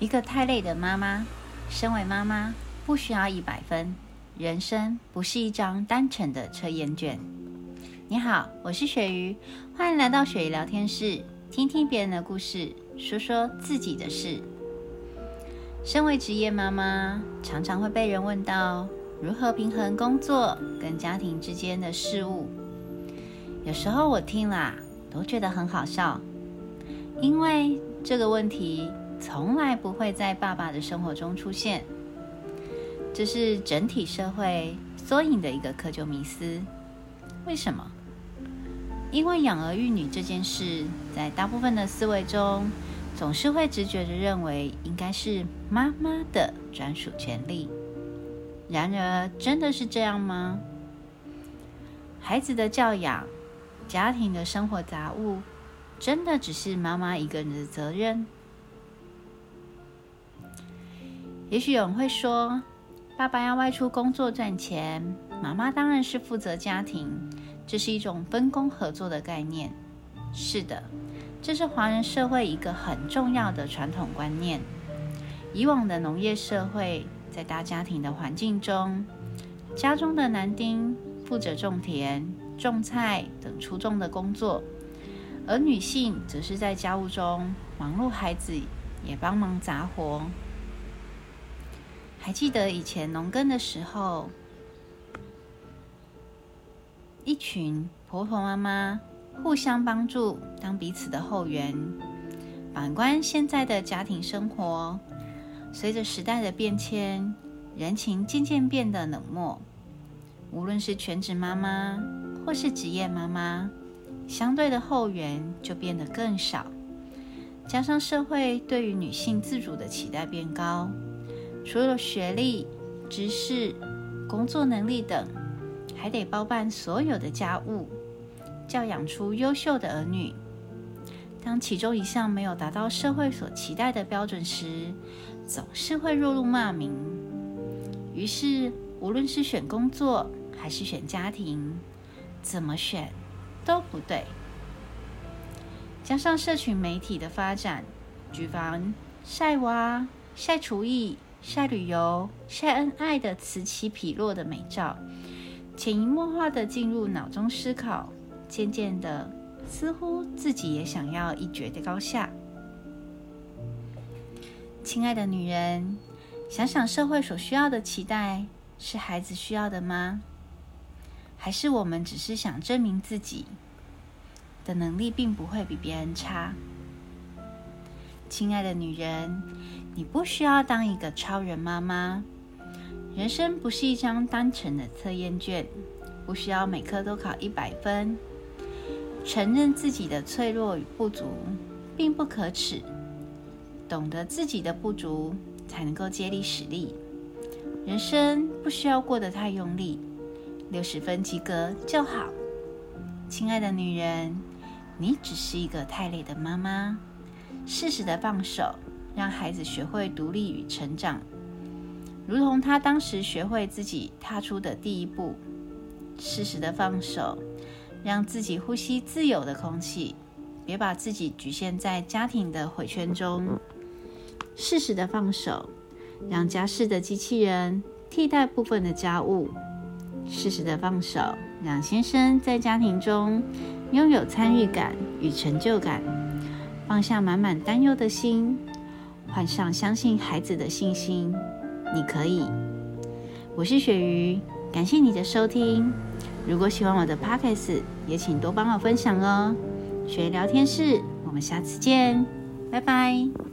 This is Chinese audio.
一个太累的妈妈，身为妈妈不需要一百分。人生不是一张单纯的车验卷。你好，我是雪鱼，欢迎来到雪鱼聊天室，听听别人的故事，说说自己的事。身为职业妈妈，常常会被人问到如何平衡工作跟家庭之间的事物。有时候我听了都觉得很好笑，因为这个问题。从来不会在爸爸的生活中出现，这是整体社会缩影的一个窠臼迷思。为什么？因为养儿育女这件事，在大部分的思维中，总是会直觉的认为应该是妈妈的专属权利。然而，真的是这样吗？孩子的教养、家庭的生活杂物，真的只是妈妈一个人的责任？也许有人会说，爸爸要外出工作赚钱，妈妈当然是负责家庭，这是一种分工合作的概念。是的，这是华人社会一个很重要的传统观念。以往的农业社会，在大家庭的环境中，家中的男丁负责种田、种菜等出众的工作，而女性则是在家务中忙碌孩子，也帮忙杂活。还记得以前农耕的时候，一群婆婆妈妈互相帮助，当彼此的后援。反观现在的家庭生活，随着时代的变迁，人情渐渐变得冷漠。无论是全职妈妈或是职业妈妈，相对的后援就变得更少。加上社会对于女性自主的期待变高。除了学历、知识、工作能力等，还得包办所有的家务，教养出优秀的儿女。当其中一项没有达到社会所期待的标准时，总是会落入骂名。于是，无论是选工作还是选家庭，怎么选都不对。加上社群媒体的发展，举凡晒娃、晒厨艺。晒旅游、晒恩爱的此起彼落的美照，潜移默化的进入脑中思考，渐渐的，似乎自己也想要一决的高下。亲爱的女人，想想社会所需要的期待，是孩子需要的吗？还是我们只是想证明自己的能力并不会比别人差？亲爱的女人。你不需要当一个超人妈妈，人生不是一张单纯的测验卷，不需要每科都考一百分。承认自己的脆弱与不足，并不可耻。懂得自己的不足，才能够接力使力。人生不需要过得太用力，六十分及格就好。亲爱的女人，你只是一个太累的妈妈，适时的放手。让孩子学会独立与成长，如同他当时学会自己踏出的第一步。适时的放手，让自己呼吸自由的空气，别把自己局限在家庭的回圈中。适时的放手，让家事的机器人替代部分的家务。适时的放手，让先生在家庭中拥有参与感与成就感。放下满满担忧的心。换上相信孩子的信心，你可以。我是雪鱼，感谢你的收听。如果喜欢我的 podcast，也请多帮我分享哦。雪鱼聊天室，我们下次见，拜拜。